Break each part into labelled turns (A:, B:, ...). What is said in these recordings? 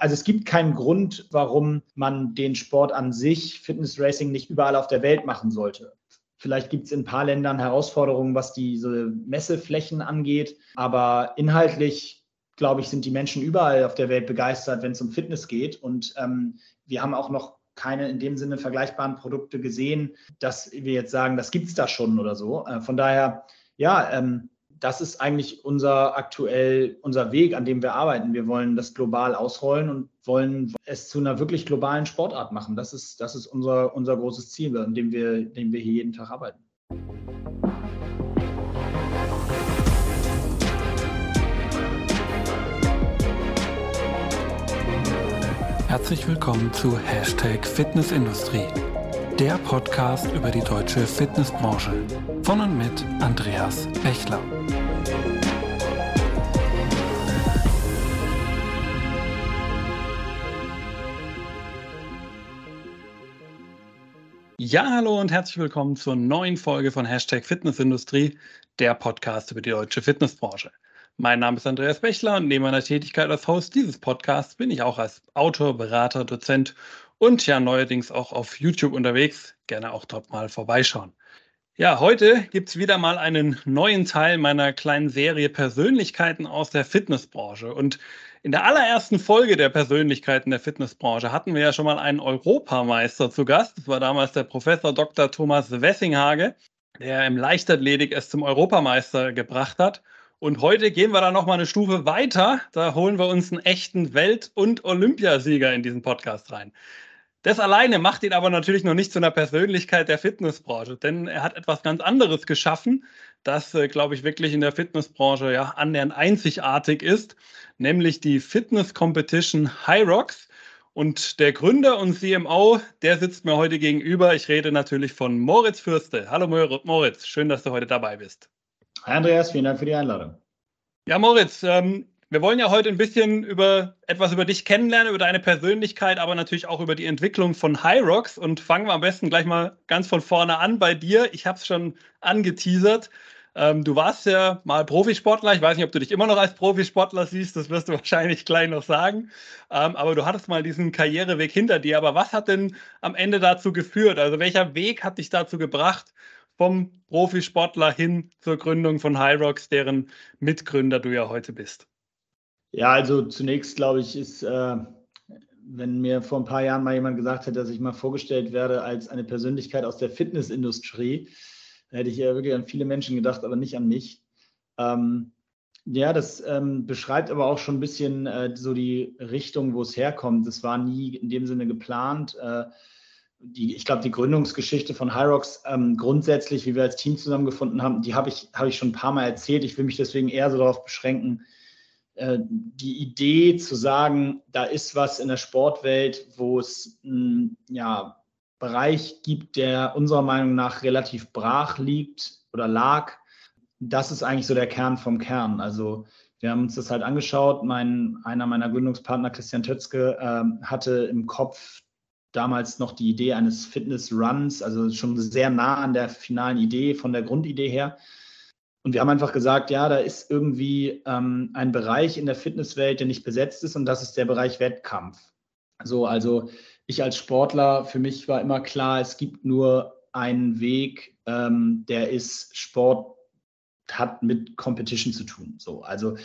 A: Also es gibt keinen Grund, warum man den Sport an sich, Fitness Racing, nicht überall auf der Welt machen sollte. Vielleicht gibt es in ein paar Ländern Herausforderungen, was diese Messeflächen angeht, aber inhaltlich, glaube ich, sind die Menschen überall auf der Welt begeistert, wenn es um Fitness geht. Und ähm, wir haben auch noch keine in dem Sinne vergleichbaren Produkte gesehen, dass wir jetzt sagen, das gibt es da schon oder so. Äh, von daher, ja, ähm, das ist eigentlich unser aktuell unser Weg, an dem wir arbeiten. Wir wollen das global ausrollen und wollen es zu einer wirklich globalen Sportart machen. Das ist, das ist unser, unser großes Ziel, an dem wir, dem wir hier jeden Tag arbeiten.
B: Herzlich willkommen zu Hashtag Fitnessindustrie, der Podcast über die deutsche Fitnessbranche von und mit Andreas Bechler. Ja, hallo und herzlich willkommen zur neuen Folge von Hashtag Fitnessindustrie, der Podcast über die deutsche Fitnessbranche. Mein Name ist Andreas Bechler und neben meiner Tätigkeit als Host dieses Podcasts bin ich auch als Autor, Berater, Dozent und ja neuerdings auch auf YouTube unterwegs. Gerne auch dort mal vorbeischauen. Ja, heute gibt es wieder mal einen neuen Teil meiner kleinen Serie Persönlichkeiten aus der Fitnessbranche. Und in der allerersten Folge der Persönlichkeiten der Fitnessbranche hatten wir ja schon mal einen Europameister zu Gast. Das war damals der Professor Dr. Thomas Wessinghage, der im Leichtathletik es zum Europameister gebracht hat. Und heute gehen wir da noch mal eine Stufe weiter. Da holen wir uns einen echten Welt- und Olympiasieger in diesen Podcast rein. Das alleine macht ihn aber natürlich noch nicht zu einer Persönlichkeit der Fitnessbranche, denn er hat etwas ganz anderes geschaffen, das, äh, glaube ich, wirklich in der Fitnessbranche ja annähernd einzigartig ist nämlich die Fitness Competition High Rocks. Und der Gründer und CMO, der sitzt mir heute gegenüber. Ich rede natürlich von Moritz Fürste. Hallo Moritz, schön, dass du heute dabei bist.
A: Hi Andreas, vielen Dank für die Einladung.
B: Ja, Moritz, ähm, wir wollen ja heute ein bisschen über etwas über dich kennenlernen, über deine Persönlichkeit, aber natürlich auch über die Entwicklung von High Rocks. Und fangen wir am besten gleich mal ganz von vorne an bei dir. Ich habe es schon angeteasert. Ähm, du warst ja mal Profisportler. Ich weiß nicht, ob du dich immer noch als Profisportler siehst. Das wirst du wahrscheinlich gleich noch sagen. Ähm, aber du hattest mal diesen Karriereweg hinter dir. Aber was hat denn am Ende dazu geführt? Also welcher Weg hat dich dazu gebracht, vom Profisportler hin zur Gründung von Hyrox, deren Mitgründer du ja heute bist?
A: Ja, also zunächst glaube ich, ist, äh, wenn mir vor ein paar Jahren mal jemand gesagt hätte, dass ich mal vorgestellt werde als eine Persönlichkeit aus der Fitnessindustrie, hätte ich ja wirklich an viele Menschen gedacht, aber nicht an mich. Ähm, ja, das ähm, beschreibt aber auch schon ein bisschen äh, so die Richtung, wo es herkommt. Das war nie in dem Sinne geplant. Äh, die, ich glaube, die Gründungsgeschichte von Hyrox ähm, grundsätzlich, wie wir als Team zusammengefunden haben, die habe ich, hab ich schon ein paar Mal erzählt. Ich will mich deswegen eher so darauf beschränken, die Idee zu sagen, da ist was in der Sportwelt, wo es mh, hm, ja Bereich gibt, der unserer Meinung nach relativ brach liegt oder lag. Das ist eigentlich so der Kern vom Kern. Also wir haben uns das halt angeschaut. Mein, einer meiner Gründungspartner, Christian Tötzke, äh, hatte im Kopf damals noch die Idee eines Fitness-Runs, also schon sehr nah an der finalen Idee, von der Grundidee her. Und wir haben einfach gesagt, ja, da ist irgendwie ähm, ein Bereich in der Fitnesswelt, der nicht besetzt ist, und das ist der Bereich Wettkampf. So, also ich als Sportler, für mich war immer klar, es gibt nur einen Weg, ähm, der ist Sport hat mit Competition zu tun. So, also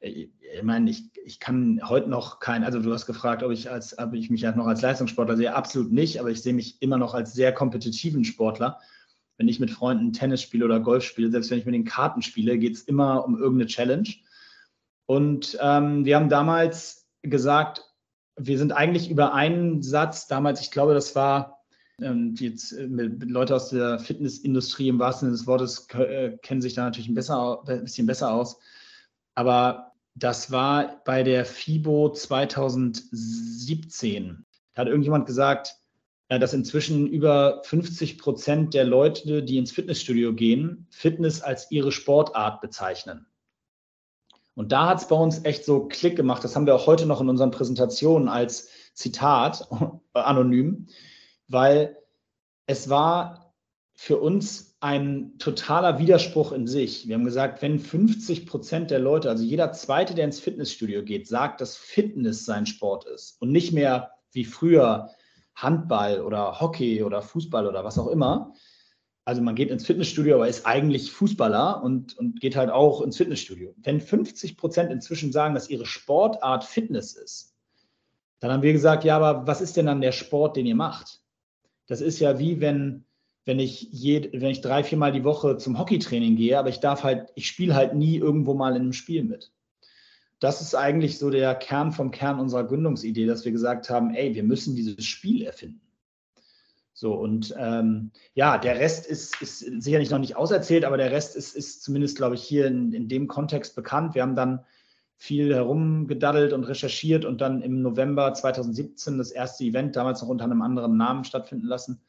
A: äh, ich meine, ich, ich kann heute noch kein, also du hast gefragt, ob ich als, ob ich mich halt noch als Leistungssportler sehe, absolut nicht, aber ich sehe mich immer noch als sehr kompetitiven Sportler. Wenn ich mit Freunden Tennis spiele oder Golf spiele, selbst wenn ich mit den Karten spiele, geht es immer um irgendeine Challenge. Und ähm, wir haben damals gesagt, wir sind eigentlich über einen Satz damals, ich glaube, das war ähm, jetzt äh, Leute aus der Fitnessindustrie im wahrsten Sinne des Wortes äh, kennen sich da natürlich ein, besser, ein bisschen besser aus. Aber das war bei der FIBO 2017. Da hat irgendjemand gesagt, dass inzwischen über 50 Prozent der Leute, die ins Fitnessstudio gehen, Fitness als ihre Sportart bezeichnen. Und da hat es bei uns echt so Klick gemacht. Das haben wir auch heute noch in unseren Präsentationen als Zitat anonym, weil es war für uns ein totaler Widerspruch in sich. Wir haben gesagt, wenn 50 Prozent der Leute, also jeder Zweite, der ins Fitnessstudio geht, sagt, dass Fitness sein Sport ist und nicht mehr wie früher Handball oder Hockey oder Fußball oder was auch immer. Also man geht ins Fitnessstudio, aber ist eigentlich Fußballer und, und geht halt auch ins Fitnessstudio. Wenn 50 Prozent inzwischen sagen, dass ihre Sportart Fitness ist, dann haben wir gesagt, ja, aber was ist denn dann der Sport, den ihr macht? Das ist ja wie wenn wenn ich, jed, wenn ich drei, viermal die Woche zum Hockeytraining gehe, aber ich darf halt, ich spiele halt nie irgendwo mal in einem Spiel mit. Das ist eigentlich so der Kern vom Kern unserer Gründungsidee, dass wir gesagt haben, ey, wir müssen dieses Spiel erfinden. So, und ähm, ja, der Rest ist, ist sicherlich noch nicht auserzählt, aber der Rest ist, ist zumindest, glaube ich, hier in, in dem Kontext bekannt. Wir haben dann viel herumgedaddelt und recherchiert und dann im November 2017 das erste Event, damals noch unter einem anderen Namen stattfinden lassen.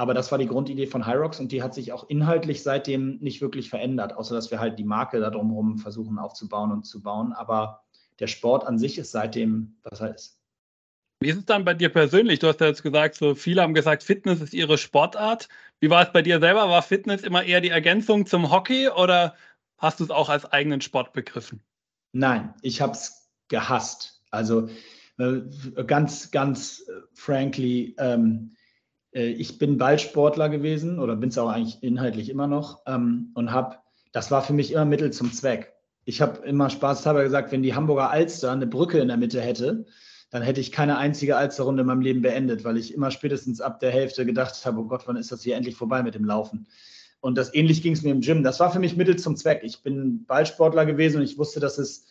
A: Aber das war die Grundidee von Hyrox und die hat sich auch inhaltlich seitdem nicht wirklich verändert, außer dass wir halt die Marke da drumherum versuchen aufzubauen und zu bauen. Aber der Sport an sich ist seitdem, was er ist.
B: Wie ist es dann bei dir persönlich? Du hast ja jetzt gesagt, so viele haben gesagt, Fitness ist ihre Sportart. Wie war es bei dir selber? War Fitness immer eher die Ergänzung zum Hockey oder hast du es auch als eigenen Sport begriffen?
A: Nein, ich habe es gehasst. Also äh, ganz, ganz äh, frankly, ähm, äh, ich bin Ballsportler gewesen oder bin es auch eigentlich inhaltlich immer noch ähm, und habe, das war für mich immer Mittel zum Zweck. Ich habe immer spaßhalber gesagt, wenn die Hamburger Alster eine Brücke in der Mitte hätte, dann hätte ich keine einzige Alsterrunde in meinem Leben beendet, weil ich immer spätestens ab der Hälfte gedacht habe, oh Gott, wann ist das hier endlich vorbei mit dem Laufen? Und das ähnlich ging es mir im Gym. Das war für mich Mittel zum Zweck. Ich bin Ballsportler gewesen und ich wusste, dass es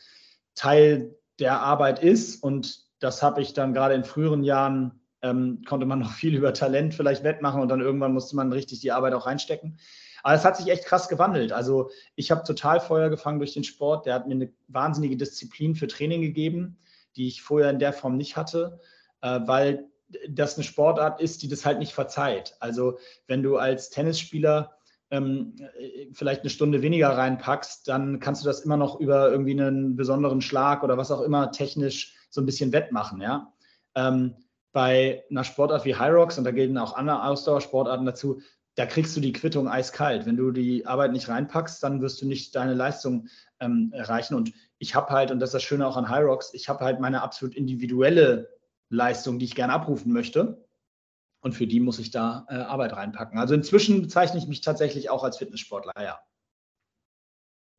A: Teil der Arbeit ist. Und das habe ich dann gerade in früheren Jahren ähm, konnte man noch viel über Talent vielleicht wettmachen und dann irgendwann musste man richtig die Arbeit auch reinstecken. Aber es hat sich echt krass gewandelt. Also ich habe total Feuer gefangen durch den Sport. Der hat mir eine wahnsinnige Disziplin für Training gegeben, die ich vorher in der Form nicht hatte, äh, weil das eine Sportart ist, die das halt nicht verzeiht. Also wenn du als Tennisspieler ähm, vielleicht eine Stunde weniger reinpackst, dann kannst du das immer noch über irgendwie einen besonderen Schlag oder was auch immer technisch so ein bisschen wettmachen, ja. Ähm, bei einer Sportart wie High Rocks, und da gelten auch andere Ausdauersportarten dazu, da kriegst du die Quittung eiskalt. Wenn du die Arbeit nicht reinpackst, dann wirst du nicht deine Leistung ähm, erreichen. Und ich habe halt, und das ist das Schöne auch an High Rocks, ich habe halt meine absolut individuelle Leistung, die ich gerne abrufen möchte. Und für die muss ich da äh, Arbeit reinpacken. Also inzwischen bezeichne ich mich tatsächlich auch als Fitnesssportler, ja.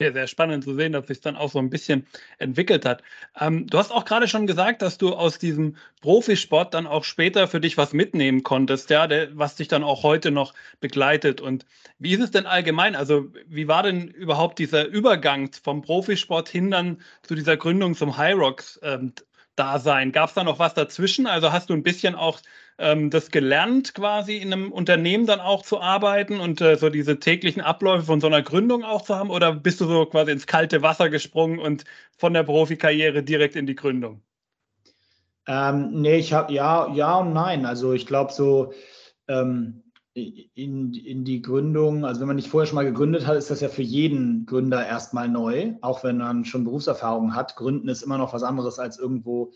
B: Sehr, sehr spannend zu sehen, dass sich dann auch so ein bisschen entwickelt hat. Ähm, du hast auch gerade schon gesagt, dass du aus diesem Profisport dann auch später für dich was mitnehmen konntest, ja, der, was dich dann auch heute noch begleitet. Und wie ist es denn allgemein? Also, wie war denn überhaupt dieser Übergang vom Profisport hin dann zu dieser Gründung zum High Rocks ähm, Dasein? Gab es da noch was dazwischen? Also hast du ein bisschen auch ähm, das gelernt, quasi in einem Unternehmen dann auch zu arbeiten und äh, so diese täglichen Abläufe von so einer Gründung auch zu haben? Oder bist du so quasi ins kalte Wasser gesprungen und von der Profikarriere direkt in die Gründung?
A: Ähm, nee, ich habe ja, ja und nein. Also ich glaube so ähm, in, in die Gründung, also wenn man nicht vorher schon mal gegründet hat, ist das ja für jeden Gründer erstmal neu, auch wenn man schon Berufserfahrung hat. Gründen ist immer noch was anderes als irgendwo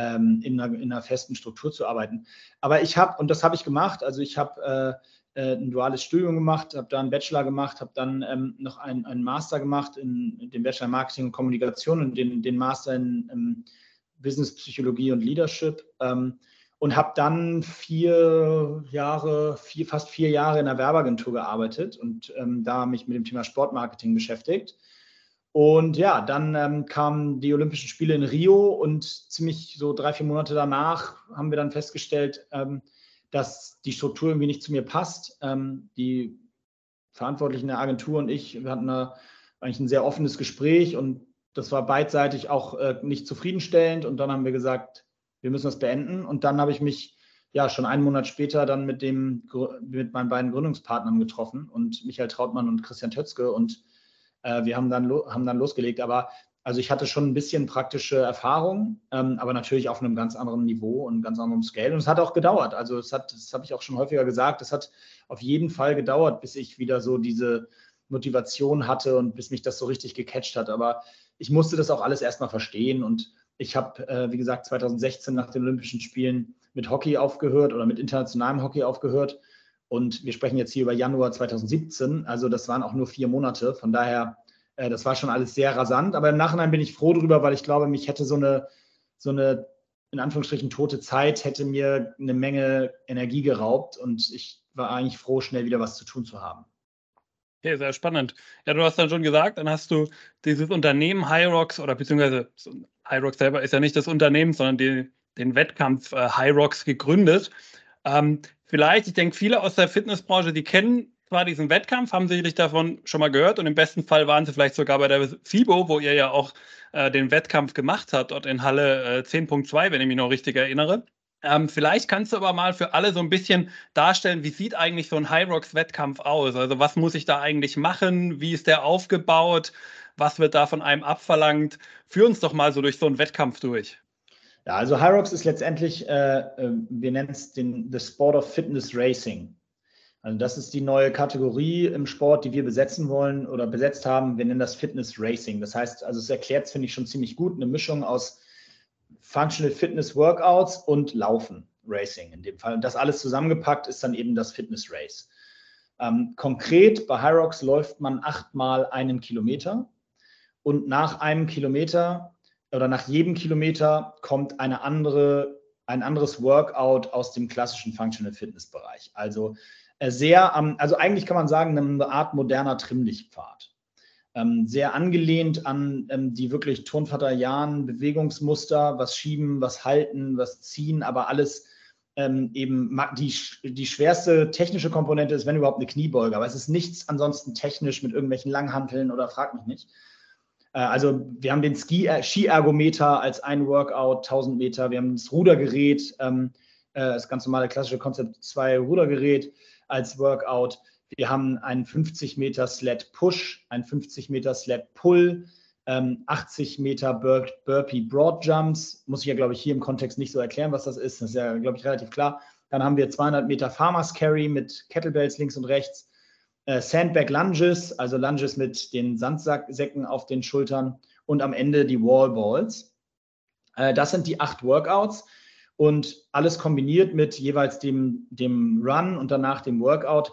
A: ähm, in, einer, in, einer, festen Struktur zu arbeiten. Aber ich habe, und das habe ich gemacht, also ich habe äh, äh, ein duales Studium gemacht, habe da einen Bachelor gemacht, habe dann ähm, noch einen, einen, Master gemacht in, den Bachelor in Marketing und Kommunikation und den, den Master in, in Business Psychologie und Leadership. Ähm, und habe dann vier Jahre, vier, fast vier Jahre in einer Werbeagentur gearbeitet und ähm, da mich mit dem Thema Sportmarketing beschäftigt. Und ja, dann ähm, kamen die Olympischen Spiele in Rio und ziemlich so drei, vier Monate danach haben wir dann festgestellt, ähm, dass die Struktur irgendwie nicht zu mir passt. Ähm, die Verantwortlichen der Agentur und ich, wir hatten da eigentlich ein sehr offenes Gespräch und das war beidseitig auch äh, nicht zufriedenstellend. Und dann haben wir gesagt, wir müssen das beenden. Und dann habe ich mich ja schon einen Monat später dann mit dem mit meinen beiden Gründungspartnern getroffen und Michael Trautmann und Christian Tötzke und äh, wir haben dann, haben dann losgelegt. Aber also ich hatte schon ein bisschen praktische Erfahrung, ähm, aber natürlich auf einem ganz anderen Niveau und ganz anderem Scale. Und es hat auch gedauert. Also es hat, das habe ich auch schon häufiger gesagt, es hat auf jeden Fall gedauert, bis ich wieder so diese Motivation hatte und bis mich das so richtig gecatcht hat. Aber ich musste das auch alles erstmal verstehen. Und ich habe, äh, wie gesagt, 2016 nach den Olympischen Spielen mit Hockey aufgehört oder mit internationalem Hockey aufgehört Und wir sprechen jetzt hier über Januar 2017, also das waren auch nur vier Monate. Von daher, äh, das war schon alles sehr rasant. Aber im Nachhinein bin ich froh darüber, weil ich glaube, mich hätte so eine, so eine in Anführungsstrichen tote Zeit, hätte mir eine Menge Energie geraubt und ich war eigentlich froh, schnell wieder was zu tun zu haben.
B: Okay, sehr spannend. Ja, du hast dann schon gesagt, dann hast du dieses Unternehmen Hyrox oder beziehungsweise Hyrox selber ist ja nicht das Unternehmen, sondern die, den Wettkampf äh, Hyrox gegründet. Ähm, vielleicht, ich denke, viele aus der Fitnessbranche, die kennen zwar diesen Wettkampf, haben sicherlich davon schon mal gehört und im besten Fall waren sie vielleicht sogar bei der FIBO, wo ihr ja auch äh, den Wettkampf gemacht habt, dort in Halle äh, 10.2, wenn ich mich noch richtig erinnere. Ähm, vielleicht kannst du aber mal für alle so ein bisschen darstellen, wie sieht eigentlich so ein High-Rocks-Wettkampf aus? Also was muss ich da eigentlich machen? Wie ist der aufgebaut? Was wird da von einem abverlangt? Führ uns doch mal so durch so einen Wettkampf durch.
A: Ja, also Rocks ist letztendlich, äh, äh, wir nennen es den The Sport of Fitness Racing. Also das ist die neue Kategorie im Sport, die wir besetzen wollen oder besetzt haben. Wir nennen das Fitness Racing. Das heißt, also es erklärt es, finde ich, schon ziemlich gut, eine Mischung aus Functional Fitness Workouts und Laufen, Racing in dem Fall. Und das alles zusammengepackt ist dann eben das Fitness Race. Ähm, konkret bei Hyrox läuft man achtmal einen Kilometer und nach einem Kilometer oder nach jedem Kilometer kommt eine andere, ein anderes Workout aus dem klassischen Functional Fitness Bereich. Also äh, sehr, also eigentlich kann man sagen, eine Art moderner Trimmlichtpfad ähm, sehr angelehnt an ähm, die wirklich Turnvater Bewegungsmuster, was schieben, was halten, was ziehen, aber alles ähm, eben die, die schwerste technische Komponente ist, wenn überhaupt eine Kniebeuge, aber es ist nichts ansonsten technisch mit irgendwelchen Langhanteln oder frag mich nicht. Äh, also wir haben den Ski, äh, Skiergometer als ein Workout, 1000 Meter, wir haben das Rudergerät, ähm, äh, das ganz normale klassische Konzept 2 Rudergerät als Workout. Wir haben einen 50 Meter Sled Push, einen 50 Meter Sled Pull, ähm, 80 Meter Bur Burpee Broad Jumps. Muss ich ja, glaube ich, hier im Kontext nicht so erklären, was das ist. Das ist ja, glaube ich, relativ klar. Dann haben wir 200 Meter Farmers Carry mit Kettlebells links und rechts. Äh, Sandbag Lunges, also Lunges mit den Sandsäcken auf den Schultern. Und am Ende die Wall Balls. Äh, das sind die acht Workouts und alles kombiniert mit jeweils dem, dem Run und danach dem Workout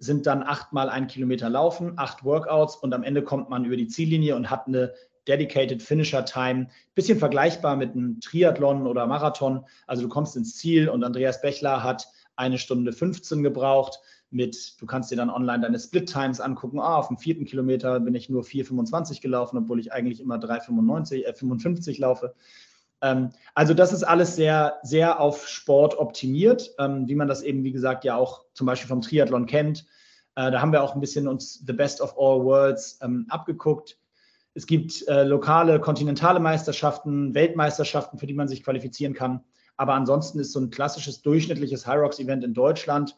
A: sind dann achtmal ein Kilometer laufen, acht Workouts und am Ende kommt man über die Ziellinie und hat eine Dedicated Finisher Time. Bisschen vergleichbar mit einem Triathlon oder Marathon. Also du kommst ins Ziel und Andreas Bechler hat eine Stunde 15 gebraucht. Mit, du kannst dir dann online deine Split Times angucken. Ah, auf dem vierten Kilometer bin ich nur 4,25 gelaufen, obwohl ich eigentlich immer 3,55 äh, 55 laufe. Ähm, also das ist alles sehr, sehr auf Sport optimiert, ähm, wie man das eben, wie gesagt, ja auch zum Beispiel vom Triathlon kennt. Äh, da haben wir auch ein bisschen uns The Best of All Worlds ähm, abgeguckt. Es gibt äh, lokale, kontinentale Meisterschaften, Weltmeisterschaften, für die man sich qualifizieren kann. Aber ansonsten ist so ein klassisches durchschnittliches High Rocks Event in Deutschland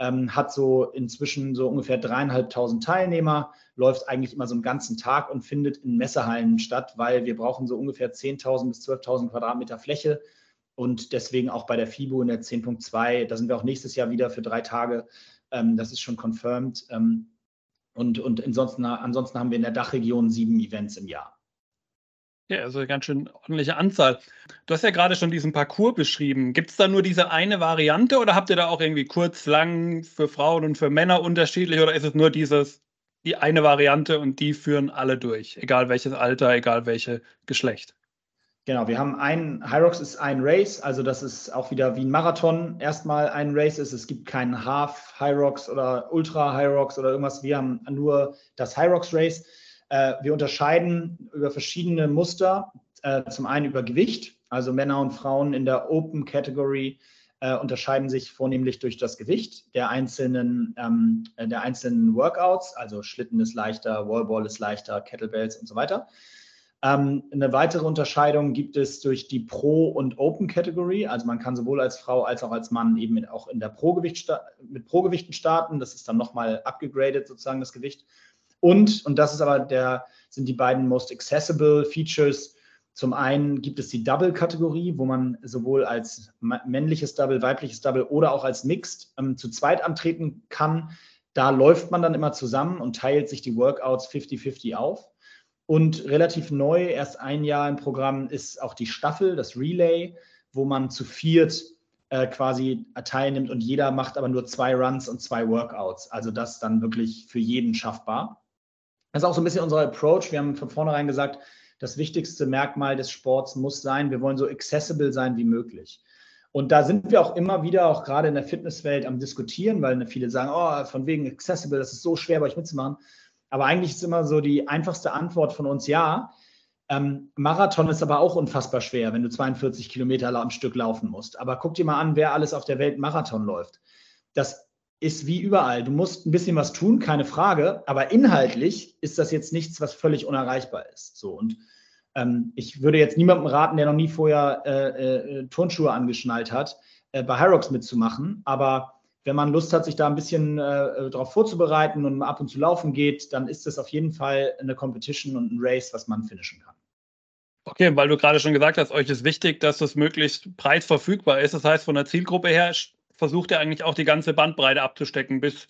A: ähm, hat so inzwischen so ungefähr dreieinhalbtausend Teilnehmer, läuft eigentlich immer so einen ganzen Tag und findet in Messehallen statt, weil wir brauchen so ungefähr 10.000 bis 12.000 Quadratmeter Fläche und deswegen auch bei der FIBO in der 10.2, da sind wir auch nächstes Jahr wieder für drei Tage, ähm, das ist schon confirmed. Ähm, und, und ansonsten, ansonsten haben wir in der Dachregion sieben Events im Jahr.
B: Ja, also eine ganz schön ordentliche Anzahl. Du hast ja gerade schon diesen Parcours beschrieben. Gibt es da nur diese eine Variante oder habt ihr da auch irgendwie kurz, lang für Frauen und für Männer unterschiedlich oder ist es nur dieses, die eine Variante und die führen alle durch, egal welches Alter, egal welches Geschlecht?
A: Genau, wir haben ein, Hyrox ist ein Race, also das ist auch wieder wie ein Marathon erstmal ein Race ist. Es gibt keinen Half Hyrox oder Ultra Hyrox oder irgendwas. Wir haben nur das Hyrox Race. Äh, wir unterscheiden über verschiedene Muster, äh, zum einen über Gewicht, also Männer und Frauen in der Open Category äh, unterscheiden sich vornehmlich durch das Gewicht der einzelnen, ähm, der einzelnen Workouts, also Schlitten ist leichter, Wallball ist leichter, Kettlebells und so weiter. Ähm, eine weitere Unterscheidung gibt es durch die Pro- und Open-Category. Also man kann sowohl als Frau als auch als Mann eben auch in der Pro-Gewicht mit Pro-Gewichten starten. Das ist dann nochmal abgegradet sozusagen das Gewicht. Und, und das ist aber der, sind die beiden most accessible Features. Zum einen gibt es die Double-Kategorie, wo man sowohl als männliches Double, weibliches Double oder auch als Mixed ähm, zu zweit antreten kann. Da läuft man dann immer zusammen und teilt sich die Workouts 50-50 auf. Und relativ neu, erst ein Jahr im Programm, ist auch die Staffel, das Relay, wo man zu viert äh, quasi teilnimmt und jeder macht aber nur zwei Runs und zwei Workouts. Also das dann wirklich für jeden schaffbar. Das ist auch so ein bisschen unser Approach. Wir haben von vornherein gesagt, das wichtigste Merkmal des Sports muss sein, wir wollen so accessible sein wie möglich. Und da sind wir auch immer wieder, auch gerade in der Fitnesswelt, am Diskutieren, weil viele sagen, oh, von wegen accessible, das ist so schwer bei euch mitzumachen. Aber eigentlich ist immer so die einfachste Antwort von uns, ja. Ähm, Marathon ist aber auch unfassbar schwer, wenn du 42 Kilometer am Stück laufen musst. Aber guck dir mal an, wer alles auf der Welt Marathon läuft. Das ist wie überall. Du musst ein bisschen was tun, keine Frage. Aber inhaltlich ist das jetzt nichts, was völlig unerreichbar ist. So und ähm, ich würde jetzt niemandem raten, der noch nie vorher äh, äh, Turnschuhe angeschnallt hat, äh, bei Hyrox mitzumachen. Aber wenn man Lust hat, sich da ein bisschen äh, darauf vorzubereiten und ab und zu laufen geht, dann ist das auf jeden Fall eine Competition und ein Race, was man finishen kann.
B: Okay, weil du gerade schon gesagt hast, euch ist wichtig, dass das möglichst breit verfügbar ist. Das heißt, von der Zielgruppe her versucht ihr eigentlich auch die ganze Bandbreite abzustecken, bis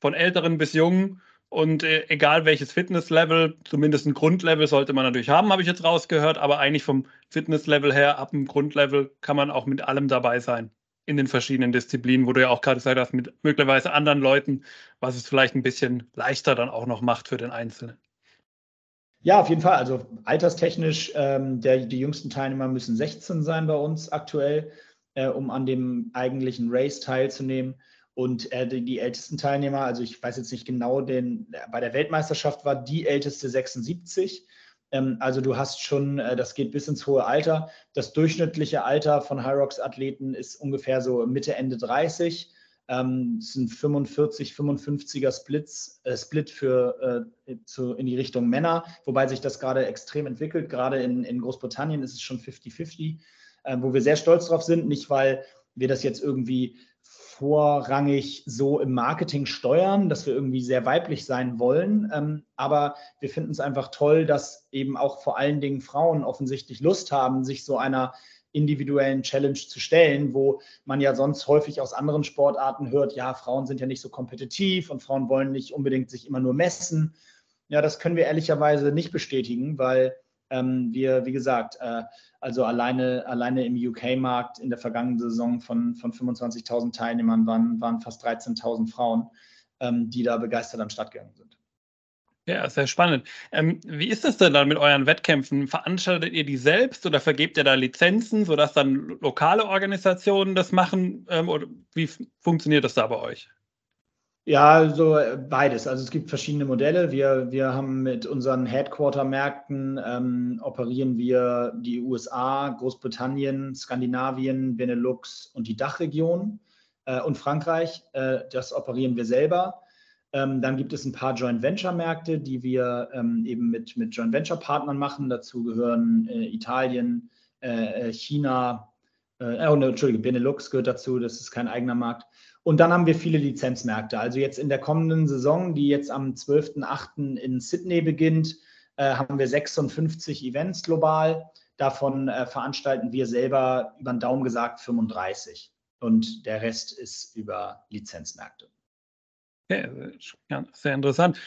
B: von Älteren bis Jungen und äh, egal welches Fitnesslevel, zumindest ein Grundlevel sollte man natürlich haben, habe ich jetzt rausgehört, aber eigentlich vom Fitnesslevel her, ab dem Grundlevel kann man auch mit allem dabei sein in den verschiedenen Disziplinen, wo du ja auch gerade gesagt hast, mit möglicherweise anderen Leuten, was es vielleicht ein bisschen leichter dann auch noch macht für den Einzelnen.
A: Ja, auf jeden Fall. Also alterstechnisch, ähm, der, die jüngsten Teilnehmer müssen 16 sein bei uns aktuell, äh, um an dem eigentlichen Race teilzunehmen. Und äh, die, die, ältesten Teilnehmer, also ich weiß jetzt nicht genau, den, bei der Weltmeisterschaft war die älteste 76. Ähm, also du hast schon, äh, das geht bis ins hohe Alter. Das durchschnittliche Alter von Hyrox-Athleten ist ungefähr so Mitte, Ende 30. Ähm, es sind 45, 55er Splits, äh, Split für, äh, zu, in die Richtung Männer, wobei sich das gerade extrem entwickelt. Gerade in, in Großbritannien ist es schon 50-50, äh, wo wir sehr stolz drauf sind. Nicht, weil wir das jetzt irgendwie vorrangig so im Marketing steuern, dass wir irgendwie sehr weiblich sein wollen. Ähm, aber wir finden es einfach toll, dass eben auch vor allen Dingen Frauen offensichtlich Lust haben, sich so einer individuellen Challenge zu stellen, wo man ja sonst häufig aus anderen Sportarten hört, ja, Frauen sind ja nicht so kompetitiv und Frauen wollen nicht unbedingt sich immer nur messen. Ja, das können wir ehrlicherweise nicht bestätigen, weil ähm, wir, wie gesagt, äh, also alleine, alleine im UK-Markt in der vergangenen Saison von, von 25.000 Teilnehmern waren, waren fast 13.000 Frauen, ähm, die da begeistert am Start gegangen sind.
B: Ja, sehr spannend. Ähm, wie ist das denn dann mit euren Wettkämpfen? Veranstaltet ihr die selbst oder vergebt ihr da Lizenzen, sodass dann lokale Organisationen das machen? Ähm, oder wie funktioniert das da bei euch?
A: Ja, also äh, beides. Also es gibt verschiedene Modelle. Wir, wir haben mit unseren Headquarter-Märkten ähm, operieren wir die USA, Großbritannien, Skandinavien, Benelux und die Dachregion äh, und Frankreich. Äh, das operieren wir selber. Ähm, dann gibt es ein paar Joint Venture-Märkte, die wir ähm, eben mit, mit Joint Venture-Partnern machen. Dazu gehören äh, Italien, äh, äh, China, oh, ne, Entschuldige, Benelux gehört dazu, das ist kein eigener Markt. Und dann haben wir viele Lizenzmärkte. Also jetzt in der kommenden Saison, die jetzt am 12.08. in Sydney beginnt, äh, haben wir 56 Events global. Davon äh, veranstalten wir selber über den Daumen gesagt 35. Und der Rest ist über Lizenzmärkte.
B: Okay, sehr interessant.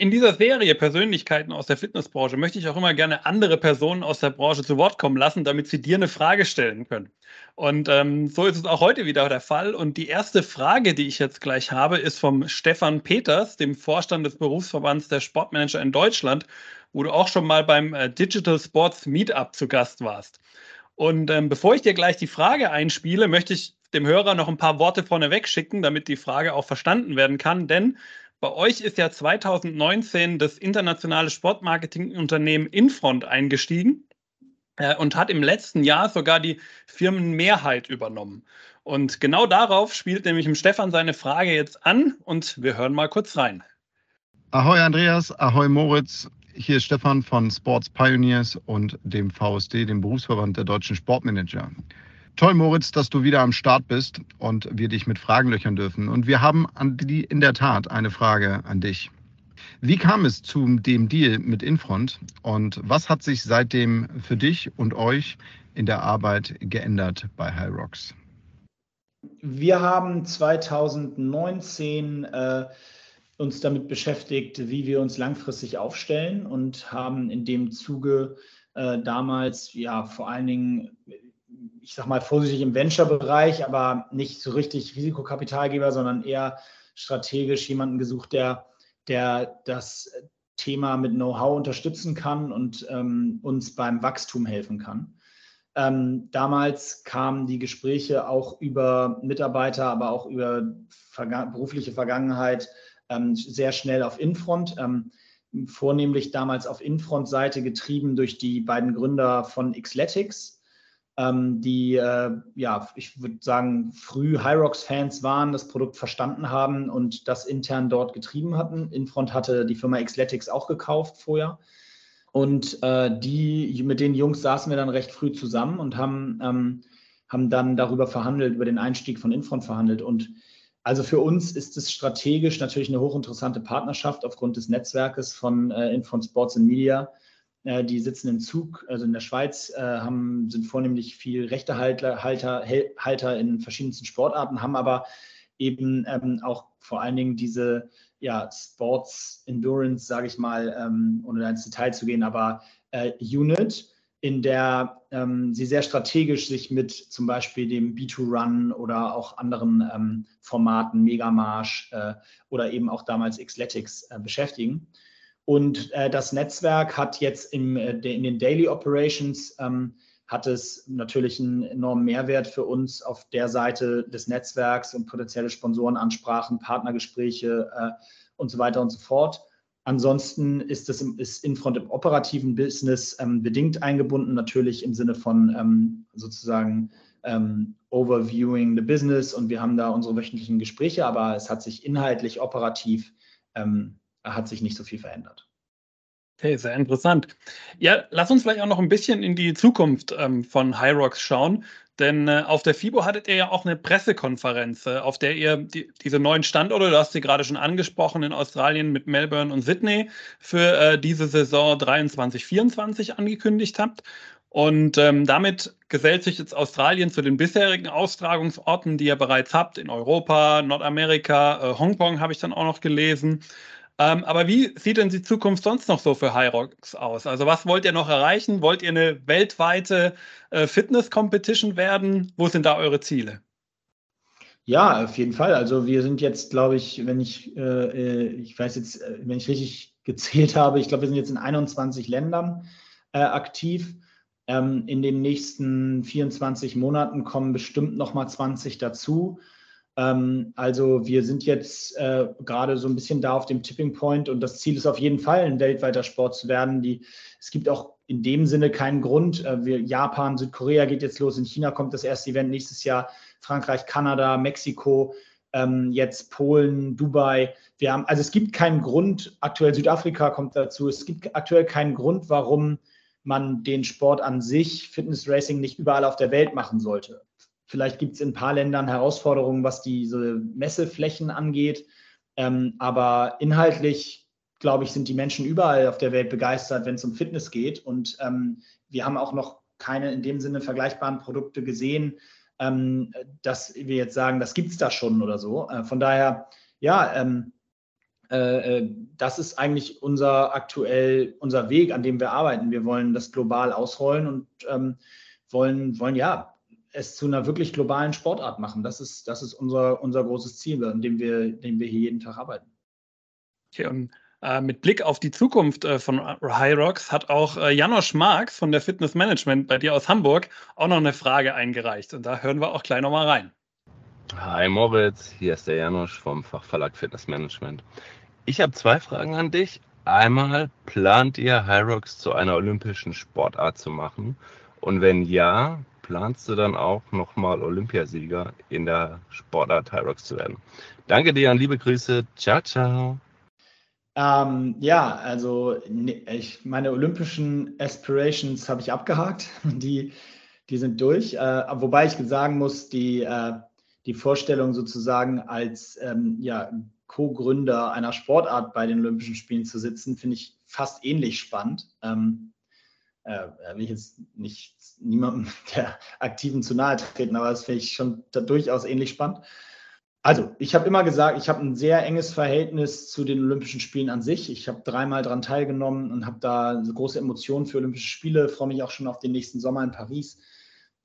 B: In dieser Serie Persönlichkeiten aus der Fitnessbranche möchte ich auch immer gerne andere Personen aus der Branche zu Wort kommen lassen, damit sie dir eine Frage stellen können. Und ähm, so ist es auch heute wieder der Fall. Und die erste Frage, die ich jetzt gleich habe, ist vom Stefan Peters, dem Vorstand des Berufsverbands der Sportmanager in Deutschland, wo du auch schon mal beim äh, Digital Sports Meetup zu Gast warst. Und ähm, bevor ich dir gleich die Frage einspiele, möchte ich dem Hörer noch ein paar Worte vorneweg schicken, damit die Frage auch verstanden werden kann. Denn bei euch ist ja 2019 das internationale Sportmarketingunternehmen Infront eingestiegen äh, und hat im letzten Jahr sogar die Firmenmehrheit übernommen. Und genau darauf spielt nämlich im Stefan seine Frage jetzt an und wir hören mal kurz rein.
C: Ahoi Andreas, ahoi Moritz. Hier ist Stefan von Sports Pioneers und dem VSD, dem Berufsverband der deutschen Sportmanager. Toll, Moritz, dass du wieder am Start bist und wir dich mit Fragen löchern dürfen. Und wir haben an die, in der Tat eine Frage an dich. Wie kam es zu dem Deal mit Infront und was hat sich seitdem für dich und euch in der Arbeit geändert bei Hyrox?
A: Wir haben 2019 äh, uns damit beschäftigt, wie wir uns langfristig aufstellen und haben in dem Zuge äh, damals ja vor allen Dingen ich sag mal vorsichtig im Venture-Bereich, aber nicht so richtig Risikokapitalgeber, sondern eher strategisch jemanden gesucht, der, der das Thema mit Know-how unterstützen kann und ähm, uns beim Wachstum helfen kann. Ähm, damals kamen die Gespräche auch über Mitarbeiter, aber auch über Verga berufliche Vergangenheit ähm, sehr schnell auf Infront. Ähm, vornehmlich damals auf Infront-Seite getrieben durch die beiden Gründer von Xletics, ähm, die, äh, ja, ich würde sagen, früh Hyrox-Fans waren, das Produkt verstanden haben und das intern dort getrieben hatten. Infront hatte die Firma Xletics auch gekauft vorher. Und äh, die, mit den Jungs saßen wir dann recht früh zusammen und haben, ähm, haben dann darüber verhandelt, über den Einstieg von Infront verhandelt. Und also für uns ist es strategisch natürlich eine hochinteressante Partnerschaft aufgrund des Netzwerkes von äh, Infront Sports and Media. Äh, die sitzen in Zug, also in der Schweiz, äh, haben, sind vornehmlich viel Rechtehalter Halter, Halter in verschiedensten Sportarten, haben aber eben ähm, auch vor allen Dingen diese ja, Sports Endurance, sage ich mal, ähm, ohne da ins Detail zu gehen, aber äh, Unit, in der ähm, sie sehr strategisch sich mit zum Beispiel dem B2Run oder auch anderen ähm, Formaten, Megamarsch äh, oder eben auch damals Xletics äh, beschäftigen. Und äh, das Netzwerk hat jetzt im, äh, in den Daily Operations ähm, hat es natürlich einen enormen Mehrwert für uns auf der Seite des Netzwerks und potenzielle Sponsorenansprachen, Partnergespräche äh, und so weiter und so fort. Ansonsten ist das im, ist Infront im operativen Business ähm, bedingt eingebunden, natürlich im Sinne von ähm, sozusagen ähm, overviewing the business und wir haben da unsere wöchentlichen Gespräche, aber es hat sich inhaltlich operativ ähm, hat sich nicht so viel verändert.
B: Okay, sehr interessant. Ja, lass uns vielleicht auch noch ein bisschen in die Zukunft ähm, von Hyrox schauen. Denn äh, auf der FIBO hattet ihr ja auch eine Pressekonferenz, äh, auf der ihr die, diese neuen Standorte, du hast sie gerade schon angesprochen, in Australien mit Melbourne und Sydney für äh, diese Saison 23, 24 angekündigt habt. Und ähm, damit gesellt sich jetzt Australien zu den bisherigen Austragungsorten, die ihr bereits habt, in Europa, Nordamerika, äh, Hongkong habe ich dann auch noch gelesen. Ähm, aber wie sieht denn die Zukunft sonst noch so für Hyrox aus? Also was wollt ihr noch erreichen? Wollt ihr eine weltweite äh, Fitness-Competition werden? Wo sind da eure Ziele?
A: Ja, auf jeden Fall. Also wir sind jetzt, glaube ich, wenn ich, äh, äh ich weiß jetzt, äh, wenn ich richtig gezählt habe, ich glaube, wir sind jetzt in 21 Ländern äh, aktiv. Ähm, in den nächsten 24 Monaten kommen bestimmt noch mal 20 dazu. Ähm, also wir sind jetzt äh, gerade so ein bisschen da auf dem Tipping Point und das Ziel ist auf jeden Fall, ein weltweiter Sport zu werden. Die, es gibt auch in dem Sinne keinen Grund. Äh, wir, Japan, Südkorea geht jetzt los, in China kommt das erste Event nächstes Jahr, Frankreich, Kanada, Mexiko, ähm, jetzt Polen, Dubai. Wir haben, also es gibt keinen Grund, aktuell Südafrika kommt dazu, es gibt aktuell keinen Grund, warum man den Sport an sich, Fitness Racing, nicht überall auf der Welt machen sollte. Vielleicht gibt es in ein paar Ländern Herausforderungen, was diese Messeflächen angeht. Ähm, aber inhaltlich, glaube ich, sind die Menschen überall auf der Welt begeistert, wenn es um Fitness geht. Und ähm, wir haben auch noch keine in dem Sinne vergleichbaren Produkte gesehen, ähm, dass wir jetzt sagen, das gibt es da schon oder so. Äh, von daher, ja, ähm, äh, äh, das ist eigentlich unser aktuell unser Weg, an dem wir arbeiten. Wir wollen das global ausrollen und ähm, wollen, wollen ja es zu einer wirklich globalen Sportart machen. Das ist, das ist unser, unser großes Ziel, an dem wir, dem wir hier jeden Tag arbeiten.
B: Okay, und äh, mit Blick auf die Zukunft äh, von Hyrox hat auch äh, Janosch Marx von der Fitness Management bei dir aus Hamburg auch noch eine Frage eingereicht. Und da hören wir auch gleich nochmal rein.
D: Hi Moritz, hier ist der Janosch vom Fachverlag Fitness Management. Ich habe zwei Fragen an dich. Einmal, plant ihr Hyrox zu einer olympischen Sportart zu machen? Und wenn ja, planst du dann auch nochmal Olympiasieger in der Sportart Hyrox zu werden. Danke dir und liebe Grüße. Ciao, ciao.
A: Ähm, ja, also ich, meine olympischen Aspirations habe ich abgehakt. Die, die sind durch. Äh, wobei ich sagen muss, die, äh, die Vorstellung sozusagen als ähm, ja, Co-Gründer einer Sportart bei den Olympischen Spielen zu sitzen, finde ich fast ähnlich spannend. Ähm, äh, will ich jetzt nicht niemandem der Aktiven zu nahe treten, aber das finde ich schon durchaus ähnlich spannend. Also, ich habe immer gesagt, ich habe ein sehr enges Verhältnis zu den Olympischen Spielen an sich. Ich habe dreimal daran teilgenommen und habe da große Emotionen für Olympische Spiele, freue mich auch schon auf den nächsten Sommer in Paris.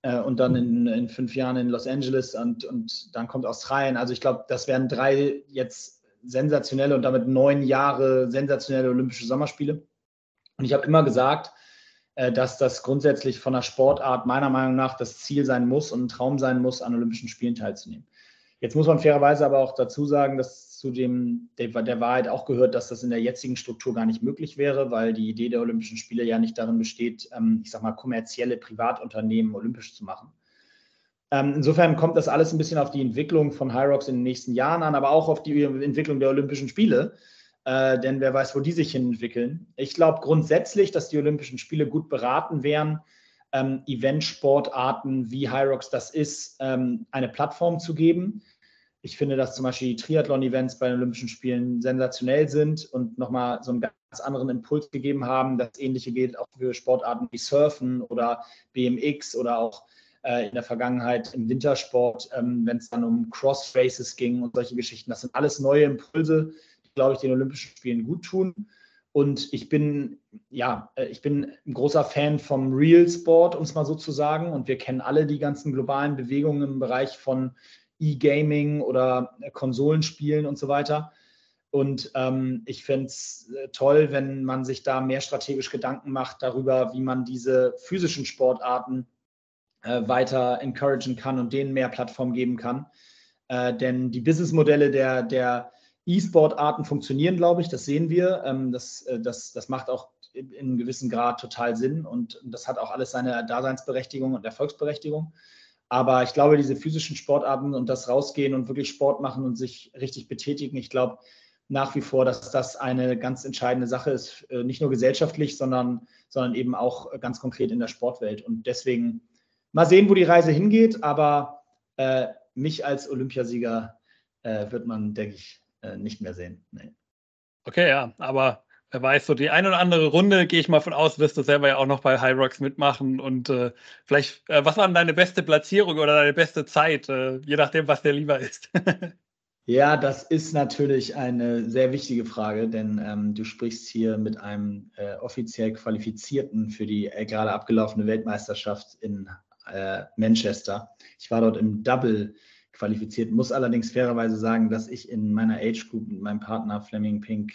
A: äh, und dann in, in, fünf Jahren in Los Angeles und, und dann kommt Australien. Also ich glaube, das wären drei jetzt sensationelle und damit neun Jahre sensationelle Olympische Sommerspiele. Und ich habe immer gesagt, dass das grundsätzlich von der Sportart meiner Meinung nach das Ziel sein muss und ein Traum sein muss, an Olympischen Spielen teilzunehmen. Jetzt muss man fairerweise aber auch dazu sagen, dass zu dem, der, Wahrheit auch gehört, dass das in der jetzigen Struktur gar nicht möglich wäre, weil die Idee der Olympischen Spiele ja nicht darin besteht, ähm, ich sage mal, kommerzielle Privatunternehmen olympisch zu machen. Ähm, insofern kommt das alles ein bisschen auf die Entwicklung von Hyrox in den nächsten Jahren an, aber auch auf die Entwicklung der Olympischen Spiele, äh, denn wer weiß, wo die sich hin entwickeln. Ich glaube grundsätzlich, dass die Olympischen Spiele gut beraten wären, ähm, Eventsportarten wie Hyrox das ist, ähm, eine Plattform zu geben ich finde, dass zum Beispiel die Triathlon-Events bei den Olympischen Spielen sensationell sind und nochmal so einen ganz anderen Impuls gegeben haben. Das Ähnliche gilt auch für Sportarten wie Surfen oder BMX oder auch äh, in der Vergangenheit im Wintersport, ähm, wenn es dann um Cross-Races ging und solche Geschichten. Das sind alles neue Impulse, glaube ich, den Olympischen Spielen gut tun. Und ich bin, ja, äh, ich bin ein großer Fan vom Real Sport, um es mal so zu sagen. Und wir kennen alle die ganzen globalen Bewegungen im Bereich von E-Gaming oder Konsolenspielen und so weiter. Und ähm, ich fände es äh, toll, wenn man sich da mehr strategisch Gedanken macht darüber, wie man diese physischen Sportarten äh, weiter encouragen kann und denen mehr Plattform geben kann. Äh, denn die Businessmodelle der, der E-Sport-Arten funktionieren, glaube ich, das sehen wir. Ähm, das, äh, das, das macht auch in einem gewissen Grad total Sinn und das hat auch alles seine Daseinsberechtigung und Erfolgsberechtigung. Aber ich glaube, diese physischen Sportarten und das Rausgehen und wirklich Sport machen und sich richtig betätigen, ich glaube nach wie vor, dass das eine ganz entscheidende Sache ist, äh, nicht nur gesellschaftlich, sondern, sondern eben auch ganz konkret in der Sportwelt. Und deswegen mal sehen, wo die Reise hingeht. Aber äh, mich als Olympiasieger äh, wird man, denke ich, äh, nicht mehr sehen. Nee.
B: Okay, ja, aber wer weiß, so die eine oder andere Runde, gehe ich mal von aus, wirst du selber ja auch noch bei High Rocks mitmachen. Und äh, vielleicht, äh, was war denn deine beste Platzierung oder deine beste Zeit, äh, je nachdem, was dir lieber ist?
A: ja, das ist natürlich eine sehr wichtige Frage, denn ähm, du sprichst hier mit einem äh, offiziell Qualifizierten für die äh, gerade abgelaufene Weltmeisterschaft in äh, Manchester. Ich war dort im Double qualifiziert, muss allerdings fairerweise sagen, dass ich in meiner Age Group mit meinem Partner Fleming Pink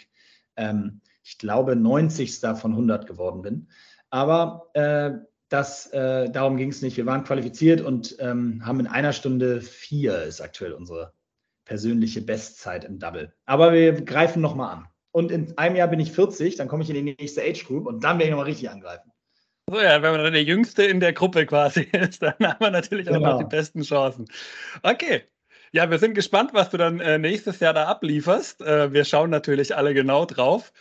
A: ähm, ich glaube, 90. von 100 geworden bin. Aber äh, das, äh, darum ging es nicht. Wir waren qualifiziert und ähm, haben in einer Stunde vier ist aktuell unsere persönliche Bestzeit im Double. Aber wir greifen nochmal an. Und in einem Jahr bin ich 40, dann komme ich in die nächste Age Group und dann werde ich nochmal richtig angreifen.
B: So ja, wenn man dann der Jüngste in der Gruppe quasi ist, dann haben wir natürlich genau. auch noch genau. die besten Chancen. Okay. Ja, wir sind gespannt, was du dann äh, nächstes Jahr da ablieferst. Äh, wir schauen natürlich alle genau drauf.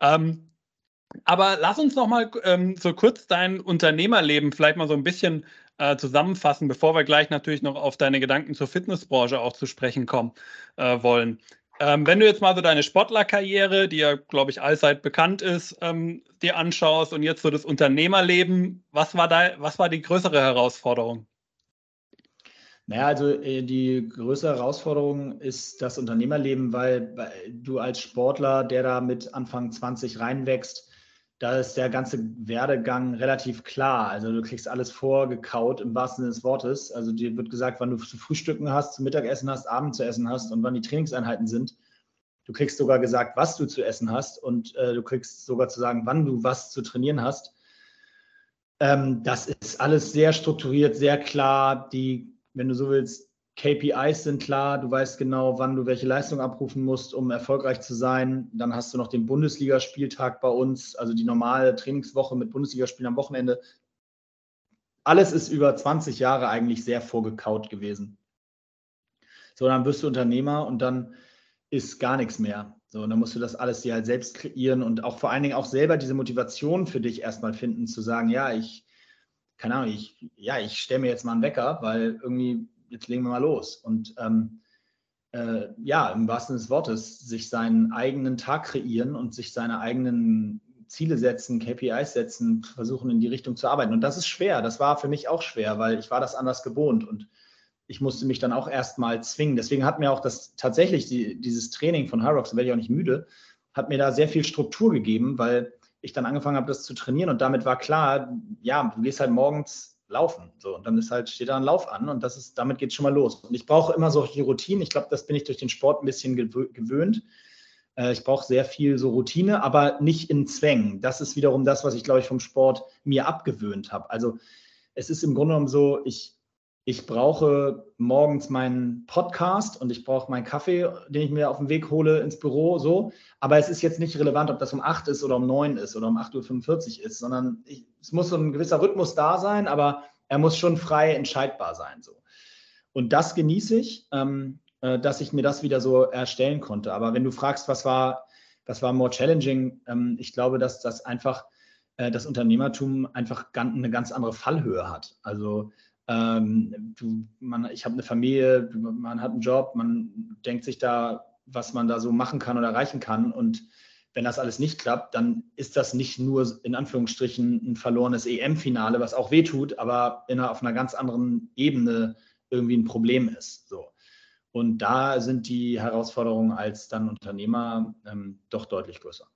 B: Ähm, aber lass uns noch mal ähm, so kurz dein Unternehmerleben vielleicht mal so ein bisschen äh, zusammenfassen, bevor wir gleich natürlich noch auf deine Gedanken zur Fitnessbranche auch zu sprechen kommen äh, wollen. Ähm, wenn du jetzt mal so deine Sportlerkarriere, die ja, glaube ich, allzeit bekannt ist, ähm, dir anschaust und jetzt so das Unternehmerleben, was war da, was war die größere Herausforderung?
A: Naja, also äh, die größte Herausforderung ist das Unternehmerleben, weil du als Sportler, der da mit Anfang 20 reinwächst, da ist der ganze Werdegang relativ klar. Also du kriegst alles vorgekaut im wahrsten Sinne des Wortes. Also dir wird gesagt, wann du zu Frühstücken hast, zu Mittagessen hast, Abend zu essen hast und wann die Trainingseinheiten sind. Du kriegst sogar gesagt, was du zu essen hast und äh, du kriegst sogar zu sagen, wann du was zu trainieren hast. Ähm, das ist alles sehr strukturiert, sehr klar. Die wenn du so willst, KPIs sind klar, du weißt genau, wann du welche Leistung abrufen musst, um erfolgreich zu sein. Dann hast du noch den Bundesligaspieltag bei uns, also die normale Trainingswoche mit Bundesligaspielen am Wochenende. Alles ist über 20 Jahre eigentlich sehr vorgekaut gewesen. So, dann wirst du Unternehmer und dann ist gar nichts mehr. So, und dann musst du das alles dir halt selbst kreieren und auch vor allen Dingen auch selber diese Motivation für dich erstmal finden, zu sagen, ja, ich, keine Ahnung, ich, ja, ich stelle mir jetzt mal einen Wecker, weil irgendwie, jetzt legen wir mal los. Und ähm, äh, ja, im wahrsten Sinne des Wortes, sich seinen eigenen Tag kreieren und sich seine eigenen Ziele setzen, KPIs setzen, versuchen in die Richtung zu arbeiten. Und das ist schwer. Das war für mich auch schwer, weil ich war das anders gewohnt und ich musste mich dann auch erstmal zwingen. Deswegen hat mir auch das tatsächlich die, dieses Training von Hyrox, da werde ich auch nicht müde, hat mir da sehr viel Struktur gegeben, weil ich dann angefangen habe, das zu trainieren und damit war klar, ja, du gehst halt morgens laufen. So, und dann ist halt, steht da ein Lauf an und das ist, damit geht es schon mal los. Und ich brauche immer solche Routinen. Ich glaube, das bin ich durch den Sport ein bisschen gewöhnt. Äh, ich brauche sehr viel so Routine, aber nicht in Zwängen. Das ist wiederum das, was ich, glaube ich, vom Sport mir abgewöhnt habe. Also es ist im Grunde genommen so, ich, ich brauche morgens meinen Podcast und ich brauche meinen Kaffee, den ich mir auf dem Weg hole ins Büro, so. Aber es ist jetzt nicht relevant, ob das um 8 ist oder um 9 ist oder um 8.45 Uhr ist, sondern ich, es muss so ein gewisser Rhythmus da sein, aber er muss schon frei entscheidbar sein, so. Und das genieße ich. Ähm, äh, dass ich mir das wieder so erstellen konnte. Aber wenn du fragst, was war, was war more challenging, ähm, ich glaube, dass das einfach äh, das Unternehmertum einfach eine ganz andere Fallhöhe hat. Also ähm, du, man, ich habe eine Familie, man hat einen Job, man denkt sich da, was man da so machen kann oder erreichen kann. Und wenn das alles nicht klappt, dann ist das nicht nur in Anführungsstrichen ein verlorenes EM-Finale, was auch wehtut, aber in einer, auf einer ganz anderen Ebene irgendwie ein Problem ist. So. Und da sind die Herausforderungen als dann Unternehmer ähm, doch deutlich größer.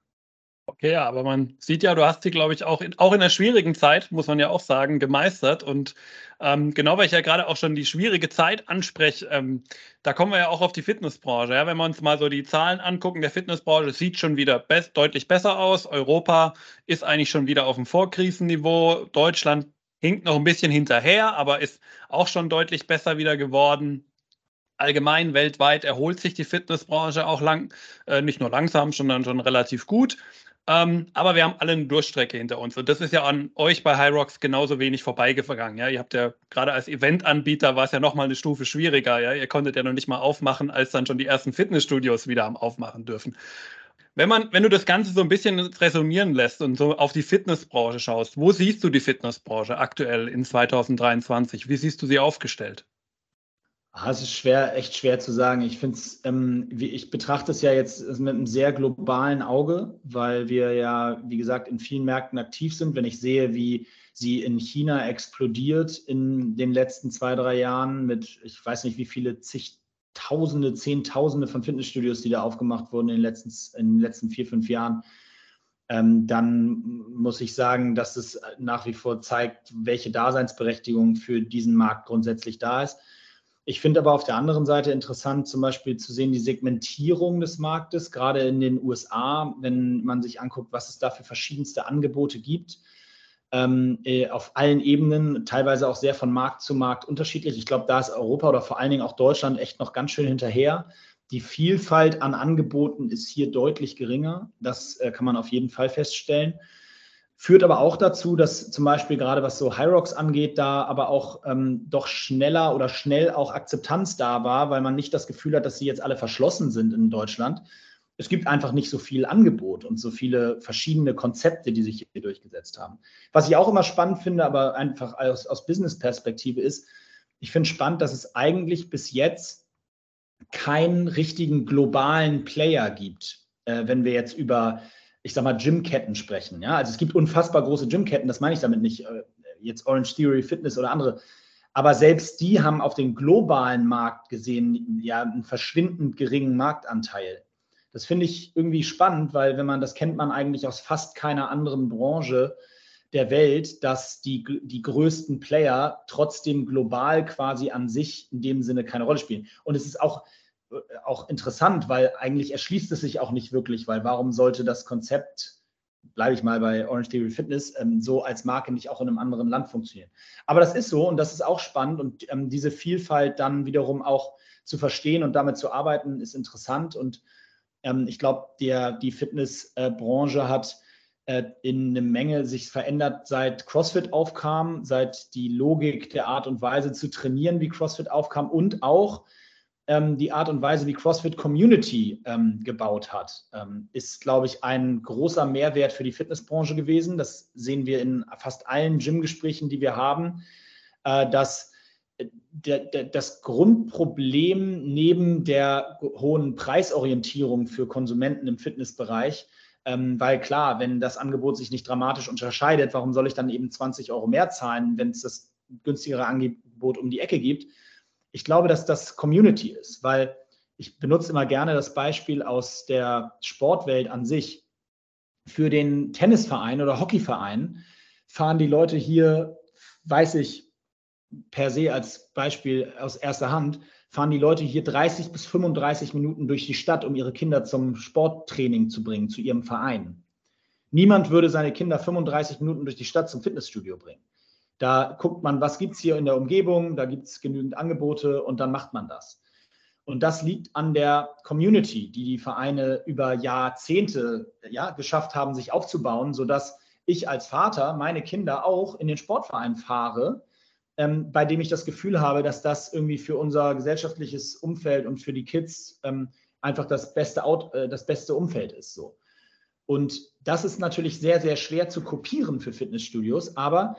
B: Okay, ja, aber man sieht ja, du hast sie, glaube ich, auch in, auch in der schwierigen Zeit, muss man ja auch sagen, gemeistert. Und ähm, genau, weil ich ja gerade auch schon die schwierige Zeit anspreche, ähm, da kommen wir ja auch auf die Fitnessbranche. Ja? Wenn wir uns mal so die Zahlen angucken, der Fitnessbranche sieht schon wieder best, deutlich besser aus. Europa ist eigentlich schon wieder auf dem Vorkrisenniveau. Deutschland hinkt noch ein bisschen hinterher, aber ist auch schon deutlich besser wieder geworden allgemein weltweit erholt sich die Fitnessbranche auch lang, äh, nicht nur langsam, sondern schon relativ gut. Ähm, aber wir haben alle eine Durchstrecke hinter uns. Und das ist ja an euch bei Hyrox genauso wenig vorbeigegangen. Ja? Ihr habt ja gerade als Eventanbieter war es ja nochmal eine Stufe schwieriger. Ja? Ihr konntet ja noch nicht mal aufmachen, als dann schon die ersten Fitnessstudios wieder am Aufmachen dürfen. Wenn, man, wenn du das Ganze so ein bisschen resümieren lässt und so auf die Fitnessbranche schaust, wo siehst du die Fitnessbranche aktuell in 2023? Wie siehst du sie aufgestellt?
A: Ah, es ist schwer, echt schwer zu sagen. Ich finde es, ähm, ich betrachte es ja jetzt mit einem sehr globalen Auge, weil wir ja, wie gesagt, in vielen Märkten aktiv sind. Wenn ich sehe, wie sie in China explodiert in den letzten zwei, drei Jahren mit, ich weiß nicht, wie viele zigtausende, zehntausende von Fitnessstudios, die da aufgemacht wurden in den letzten, in den letzten vier, fünf Jahren, ähm, dann muss ich sagen, dass es nach wie vor zeigt, welche Daseinsberechtigung für diesen Markt grundsätzlich da ist. Ich finde aber auf der anderen Seite interessant, zum Beispiel zu sehen die Segmentierung des Marktes, gerade in den USA, wenn man sich anguckt, was es da für verschiedenste Angebote gibt. Ähm, äh, auf allen Ebenen, teilweise auch sehr von Markt zu Markt unterschiedlich. Ich glaube, da ist Europa oder vor allen Dingen auch Deutschland echt noch ganz schön hinterher. Die Vielfalt an Angeboten ist hier deutlich geringer. Das äh, kann man auf jeden Fall feststellen. Führt aber auch dazu, dass zum Beispiel gerade was so Hyrox angeht, da aber auch ähm, doch schneller oder schnell auch Akzeptanz da war, weil man nicht das Gefühl hat, dass sie jetzt alle verschlossen sind in Deutschland. Es gibt einfach nicht so viel Angebot und so viele verschiedene Konzepte, die sich hier durchgesetzt haben. Was ich auch immer spannend finde, aber einfach aus, aus Business-Perspektive ist, ich finde spannend, dass es eigentlich bis jetzt keinen richtigen globalen Player gibt, äh, wenn wir jetzt über ich sag mal, Gymketten sprechen. Ja? Also es gibt unfassbar große Gymketten, das meine ich damit nicht, äh, jetzt Orange Theory Fitness oder andere. Aber selbst die haben auf den globalen Markt gesehen ja einen verschwindend geringen Marktanteil. Das finde ich irgendwie spannend, weil wenn man das kennt man eigentlich aus fast keiner anderen Branche der Welt, dass die, die größten Player trotzdem global quasi an sich in dem Sinne keine Rolle spielen. Und es ist auch, auch interessant, weil eigentlich erschließt es sich auch nicht wirklich, weil warum sollte das Konzept, bleibe ich mal bei Orange Theory Fitness, ähm, so als Marke nicht auch in einem anderen Land funktionieren. Aber das ist so und das ist auch spannend und ähm, diese Vielfalt dann wiederum auch zu verstehen und damit zu arbeiten, ist interessant und ähm, ich glaube, die Fitnessbranche äh, hat äh, in eine Menge sich verändert, seit CrossFit aufkam, seit die Logik der Art und Weise zu trainieren, wie CrossFit aufkam und auch die Art und Weise, wie CrossFit Community ähm, gebaut hat, ähm, ist, glaube ich, ein großer Mehrwert für die Fitnessbranche gewesen. Das sehen wir in fast allen Gym-Gesprächen, die wir haben, äh, dass äh, der, der, das Grundproblem neben der hohen Preisorientierung für Konsumenten im Fitnessbereich, ähm, weil klar, wenn das Angebot sich nicht dramatisch unterscheidet, warum soll ich dann eben 20 Euro mehr zahlen, wenn es das günstigere Angebot um die Ecke gibt? Ich glaube, dass das Community ist, weil ich benutze immer gerne das Beispiel aus der Sportwelt an sich. Für den Tennisverein oder Hockeyverein fahren die Leute hier weiß ich per se als Beispiel aus erster Hand, fahren die Leute hier 30 bis 35 Minuten durch die Stadt, um ihre Kinder zum Sporttraining zu bringen, zu ihrem Verein. Niemand würde seine Kinder 35 Minuten durch die Stadt zum Fitnessstudio bringen. Da guckt man, was gibt es hier in der Umgebung, da gibt es genügend Angebote und dann macht man das. Und das liegt an der Community, die die Vereine über Jahrzehnte ja, geschafft haben, sich aufzubauen, sodass ich als Vater meine Kinder auch in den Sportverein fahre, ähm, bei dem ich das Gefühl habe, dass das irgendwie für unser gesellschaftliches Umfeld und für die Kids ähm, einfach das beste, Out, äh, das beste Umfeld ist. So. Und das ist natürlich sehr, sehr schwer zu kopieren für Fitnessstudios, aber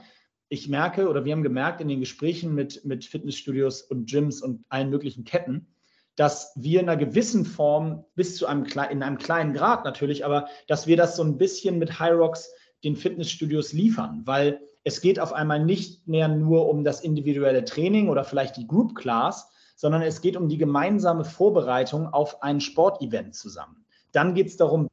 A: ich merke oder wir haben gemerkt in den Gesprächen mit, mit Fitnessstudios und Gyms und allen möglichen Ketten, dass wir in einer gewissen Form bis zu einem, in einem kleinen Grad natürlich, aber dass wir das so ein bisschen mit Hyrox den Fitnessstudios liefern, weil es geht auf einmal nicht mehr nur um das individuelle Training oder vielleicht die Group Class, sondern es geht um die gemeinsame Vorbereitung auf ein Sportevent zusammen. Dann geht es darum,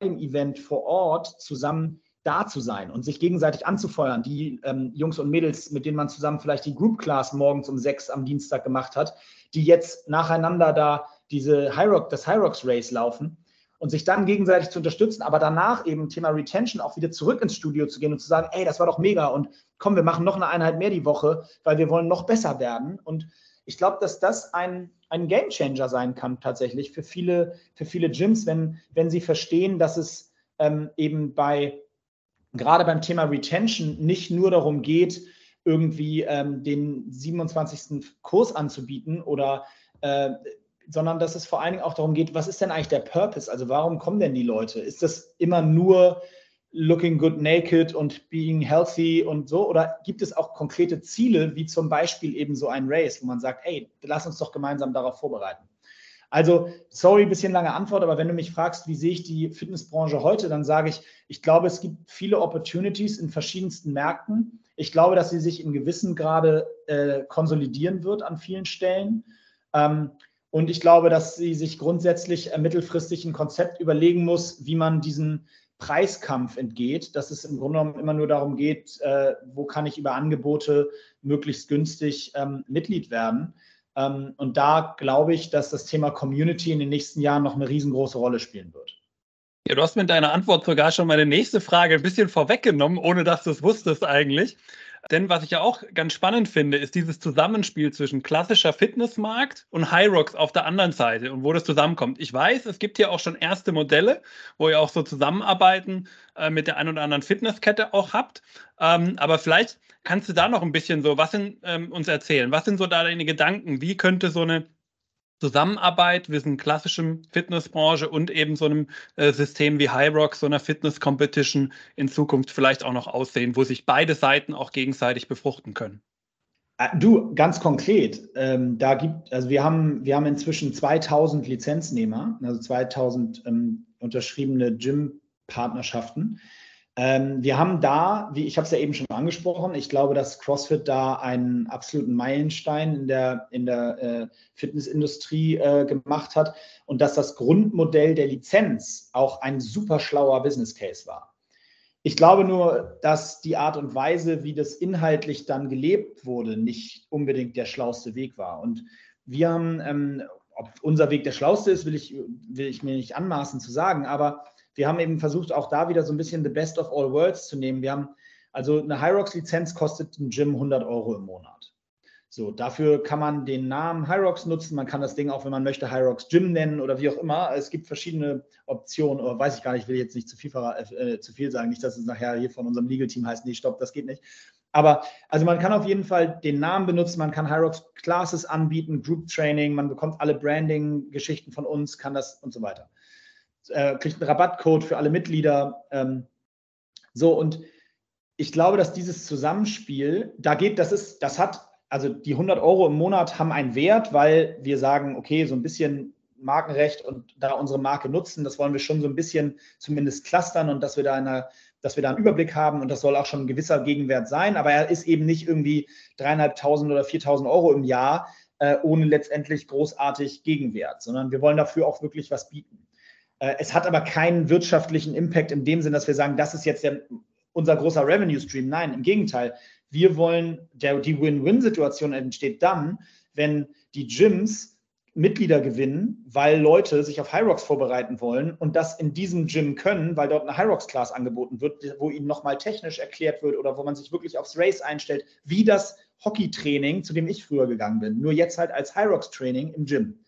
A: im Event vor Ort zusammen da zu sein und sich gegenseitig anzufeuern. Die ähm, Jungs und Mädels, mit denen man zusammen vielleicht die Group Class morgens um sechs am Dienstag gemacht hat, die jetzt nacheinander da diese High Rock, das High Rocks Race laufen und sich dann gegenseitig zu unterstützen, aber danach eben Thema Retention auch wieder zurück ins Studio zu gehen und zu sagen, ey, das war doch mega und komm, wir machen noch eine Einheit mehr die Woche, weil wir wollen noch besser werden. Und ich glaube, dass das ein, ein Game Changer sein kann tatsächlich für viele, für viele Gyms, wenn, wenn sie verstehen, dass es ähm, eben bei gerade beim Thema Retention nicht nur darum geht, irgendwie ähm, den 27. Kurs anzubieten oder äh, sondern dass es vor allen Dingen auch darum geht, was ist denn eigentlich der Purpose? Also warum kommen denn die Leute? Ist das immer nur looking good naked und being healthy und so? Oder gibt es auch konkrete Ziele, wie zum Beispiel eben so ein Race, wo man sagt, hey, lass uns doch gemeinsam darauf vorbereiten? Also, sorry, bisschen lange Antwort, aber wenn du mich fragst, wie sehe ich die Fitnessbranche heute, dann sage ich, ich glaube, es gibt viele Opportunities in verschiedensten Märkten. Ich glaube, dass sie sich in gewissem Grade äh, konsolidieren wird an vielen Stellen. Ähm, und ich glaube, dass sie sich grundsätzlich äh, mittelfristig ein Konzept überlegen muss, wie man diesen Preiskampf entgeht, dass es im Grunde genommen immer nur darum geht, äh, wo kann ich über Angebote möglichst günstig ähm, Mitglied werden. Ähm, und da glaube ich, dass das Thema Community in den nächsten Jahren noch eine riesengroße Rolle spielen wird.
B: Ja, du hast mit deiner Antwort sogar schon meine nächste Frage ein bisschen vorweggenommen, ohne dass du es wusstest eigentlich. Denn was ich ja auch ganz spannend finde, ist dieses Zusammenspiel zwischen klassischer Fitnessmarkt und High Rocks auf der anderen Seite und wo das zusammenkommt. Ich weiß, es gibt hier auch schon erste Modelle, wo ihr auch so Zusammenarbeiten äh, mit der einen oder anderen Fitnesskette auch habt. Ähm, aber vielleicht kannst du da noch ein bisschen so was in, ähm, uns erzählen. Was sind so da deine Gedanken? Wie könnte so eine Zusammenarbeit zwischen klassischem Fitnessbranche und eben so einem äh, System wie High Rock, so einer Fitness Competition in Zukunft vielleicht auch noch aussehen, wo sich beide Seiten auch gegenseitig befruchten können?
A: Ah, du, ganz konkret, ähm, da gibt, also wir haben, wir haben inzwischen 2000 Lizenznehmer, also 2000 ähm, unterschriebene Gym-Partnerschaften. Ähm, wir haben da, wie ich habe es ja eben schon angesprochen, ich glaube, dass CrossFit da einen absoluten Meilenstein in der, in der äh, Fitnessindustrie äh, gemacht hat und dass das Grundmodell der Lizenz auch ein super schlauer Business Case war. Ich glaube nur, dass die Art und Weise, wie das inhaltlich dann gelebt wurde, nicht unbedingt der schlauste Weg war. Und wir haben, ähm, ob unser Weg der schlauste ist, will ich, will ich mir nicht anmaßen zu sagen, aber wir haben eben versucht, auch da wieder so ein bisschen the best of all worlds zu nehmen. Wir haben also eine Hyrox-Lizenz kostet ein Gym 100 Euro im Monat. So, dafür kann man den Namen Hyrox nutzen. Man kann das Ding auch, wenn man möchte, Hyrox Gym nennen oder wie auch immer. Es gibt verschiedene Optionen, oder weiß ich gar nicht, ich will jetzt nicht zu viel, äh, zu viel sagen, nicht, dass es nachher hier von unserem Legal-Team heißt, nee, stopp, das geht nicht. Aber also man kann auf jeden Fall den Namen benutzen, man kann Hyrox Classes anbieten, Group Training, man bekommt alle Branding-Geschichten von uns, kann das und so weiter äh, kriegt einen Rabattcode für alle Mitglieder. Ähm, so, und ich glaube, dass dieses Zusammenspiel, da geht, das ist, das hat, also die 100 Euro im Monat haben einen Wert, weil wir sagen, okay, so ein bisschen Markenrecht und da unsere Marke nutzen, das wollen wir schon so ein bisschen zumindest clustern und dass wir da eine, dass wir da einen Überblick haben und das soll auch schon ein gewisser Gegenwert sein, aber er ist eben nicht irgendwie dreieinhalbtausend oder viertausend Euro im Jahr äh, ohne letztendlich großartig Gegenwert, sondern wir wollen dafür auch wirklich was bieten. Äh, es hat aber keinen wirtschaftlichen Impact in dem Sinn, dass wir sagen, das ist jetzt der, unser großer Revenue Stream. Nein, im Gegenteil. Wir wollen, der, die Win-Win-Situation entsteht dann, wenn die Gyms Mitglieder gewinnen, weil Leute sich auf Hyrox vorbereiten wollen und das in diesem Gym können, weil dort eine Hyrox-Class angeboten wird, wo ihnen nochmal technisch erklärt wird oder wo man sich wirklich aufs Race einstellt, wie das Hockey-Training, zu dem ich früher gegangen bin. Nur jetzt halt als Hyrox-Training im Gym.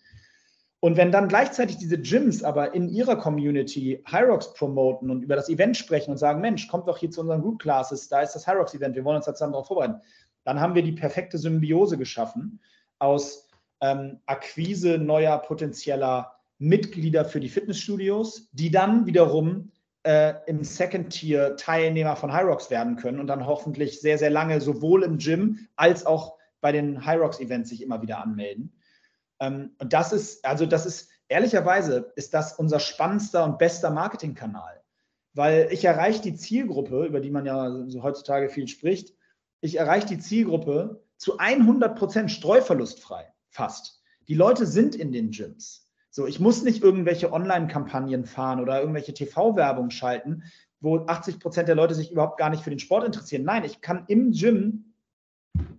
A: Und wenn dann gleichzeitig diese Gyms aber in ihrer Community Hyrox promoten und über das Event sprechen und sagen, Mensch, kommt doch hier zu unseren Group Classes, da ist das Hyrox-Event, wir wollen uns da zusammen darauf vorbereiten, dann haben wir die perfekte Symbiose geschaffen aus ähm, Akquise neuer potenzieller Mitglieder für die Fitnessstudios, die dann wiederum äh, im Second Tier Teilnehmer von Hyrox werden können und dann hoffentlich sehr, sehr lange sowohl im Gym als auch bei den Hyrox Events sich immer wieder anmelden. Ähm, und das ist, also das ist, ehrlicherweise ist das unser spannendster und bester Marketingkanal. Weil ich erreiche die Zielgruppe, über die man ja so heutzutage viel spricht, ich erreiche die Zielgruppe zu 100 Prozent streuverlustfrei, fast. Die Leute sind in den Gyms. So, ich muss nicht irgendwelche Online-Kampagnen fahren oder irgendwelche TV-Werbung schalten, wo 80 Prozent der Leute sich überhaupt gar nicht für den Sport interessieren. Nein, ich kann im Gym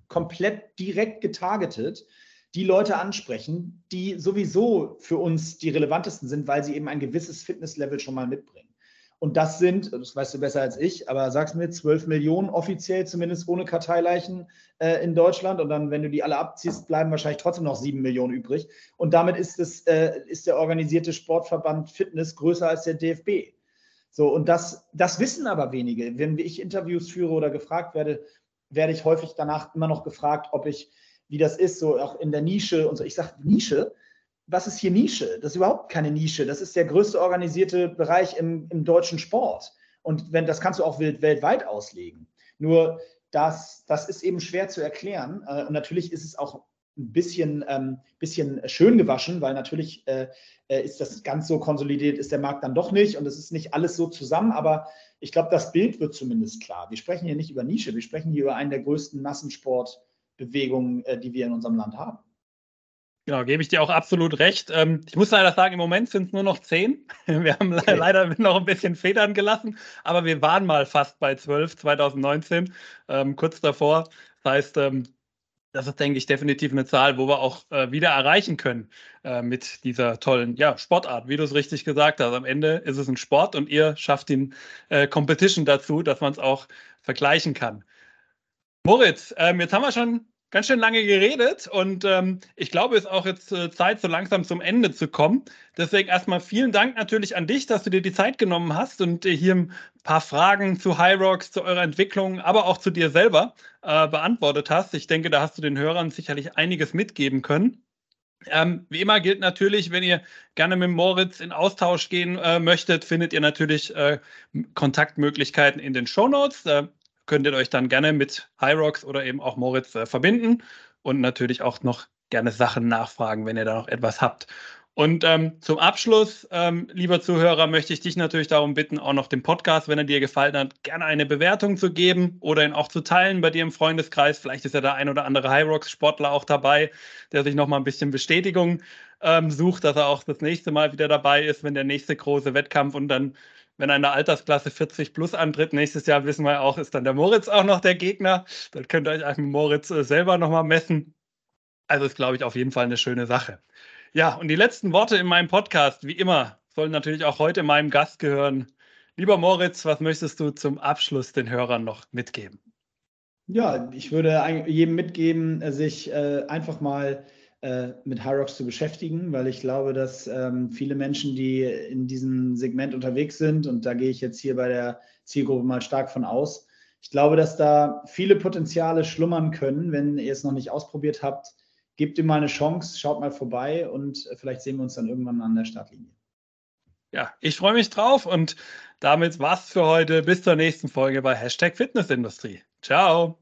A: komplett direkt getargetet die Leute ansprechen, die sowieso für uns die relevantesten sind, weil sie eben ein gewisses Fitnesslevel schon mal mitbringen. Und das sind, das weißt du besser als ich, aber sag's mir, 12 Millionen offiziell, zumindest ohne Karteileichen äh, in Deutschland. Und dann, wenn du die alle abziehst, bleiben wahrscheinlich trotzdem noch 7 Millionen übrig. Und damit ist, es, äh, ist der organisierte Sportverband Fitness größer als der DFB. So, und das, das wissen aber wenige. Wenn ich Interviews führe oder gefragt werde, werde ich häufig danach immer noch gefragt, ob ich wie das ist, so auch in der Nische und so. Ich sage, Nische? Was ist hier Nische? Das ist überhaupt keine Nische. Das ist der größte organisierte Bereich im, im deutschen Sport. Und wenn, das kannst du auch weltweit auslegen. Nur das, das ist eben schwer zu erklären. Äh, und natürlich ist es auch ein bisschen, ähm, bisschen schön gewaschen, weil natürlich äh, äh, ist das ganz so konsolidiert, ist der Markt dann doch nicht und es ist nicht alles so zusammen, aber ich glaube, das Bild wird zumindest klar. Wir sprechen hier nicht über Nische, wir sprechen hier über einen der größten Massensport- Bewegungen, äh, die wir in unserem Land haben.
B: Genau, gebe ich dir auch absolut recht. Ähm, ich muss leider sagen, im Moment sind es nur noch zehn. Wir haben okay. leider noch ein bisschen Federn gelassen, aber wir waren mal fast bei zwölf 2019, ähm, kurz davor. Das heißt, ähm, das ist, denke ich, definitiv eine Zahl, wo wir auch äh, wieder erreichen können äh, mit dieser tollen ja, Sportart, wie du es richtig gesagt hast. Am Ende ist es ein Sport und ihr schafft den äh, Competition dazu, dass man es auch vergleichen kann. Moritz, ähm, jetzt haben wir schon ganz schön lange geredet und ähm, ich glaube, es ist auch jetzt äh, Zeit, so langsam zum Ende zu kommen. Deswegen erstmal vielen Dank natürlich an dich, dass du dir die Zeit genommen hast und äh, hier ein paar Fragen zu Hyrox, zu eurer Entwicklung, aber auch zu dir selber äh, beantwortet hast. Ich denke, da hast du den Hörern sicherlich einiges mitgeben können. Ähm, wie immer gilt natürlich, wenn ihr gerne mit Moritz in Austausch gehen äh, möchtet, findet ihr natürlich äh, Kontaktmöglichkeiten in den Show Notes. Äh, könnt ihr euch dann gerne mit Hyrox oder eben auch Moritz äh, verbinden und natürlich auch noch gerne Sachen nachfragen, wenn ihr da noch etwas habt. Und ähm, zum Abschluss, ähm, lieber Zuhörer, möchte ich dich natürlich darum bitten, auch noch dem Podcast, wenn er dir gefallen hat, gerne eine Bewertung zu geben oder ihn auch zu teilen bei dir im Freundeskreis. Vielleicht ist ja der ein oder andere Hyrox-Sportler auch dabei, der sich noch mal ein bisschen Bestätigung ähm, sucht, dass er auch das nächste Mal wieder dabei ist, wenn der nächste große Wettkampf und dann wenn eine Altersklasse 40 plus antritt, nächstes Jahr wissen wir auch, ist dann der Moritz auch noch der Gegner. Dann könnt ihr euch einfach Moritz äh, selber nochmal messen. Also ist, glaube ich, auf jeden Fall eine schöne Sache. Ja, und die letzten Worte in meinem Podcast, wie immer, sollen natürlich auch heute meinem Gast gehören. Lieber Moritz, was möchtest du zum Abschluss den Hörern noch mitgeben?
A: Ja, ich würde jedem mitgeben, sich äh, einfach mal äh, mit Hyrox zu beschäftigen, weil ich glaube, dass ähm, viele Menschen, die in diesem Segment unterwegs sind, und da gehe ich jetzt hier bei der Zielgruppe mal stark von aus, ich glaube, dass da viele Potenziale schlummern können, wenn ihr es noch nicht ausprobiert habt. Gebt ihm mal eine Chance, schaut mal vorbei und vielleicht sehen wir uns dann irgendwann an der Startlinie.
B: Ja, ich freue mich drauf und damit war's für heute. Bis zur nächsten Folge bei Hashtag Fitnessindustrie. Ciao.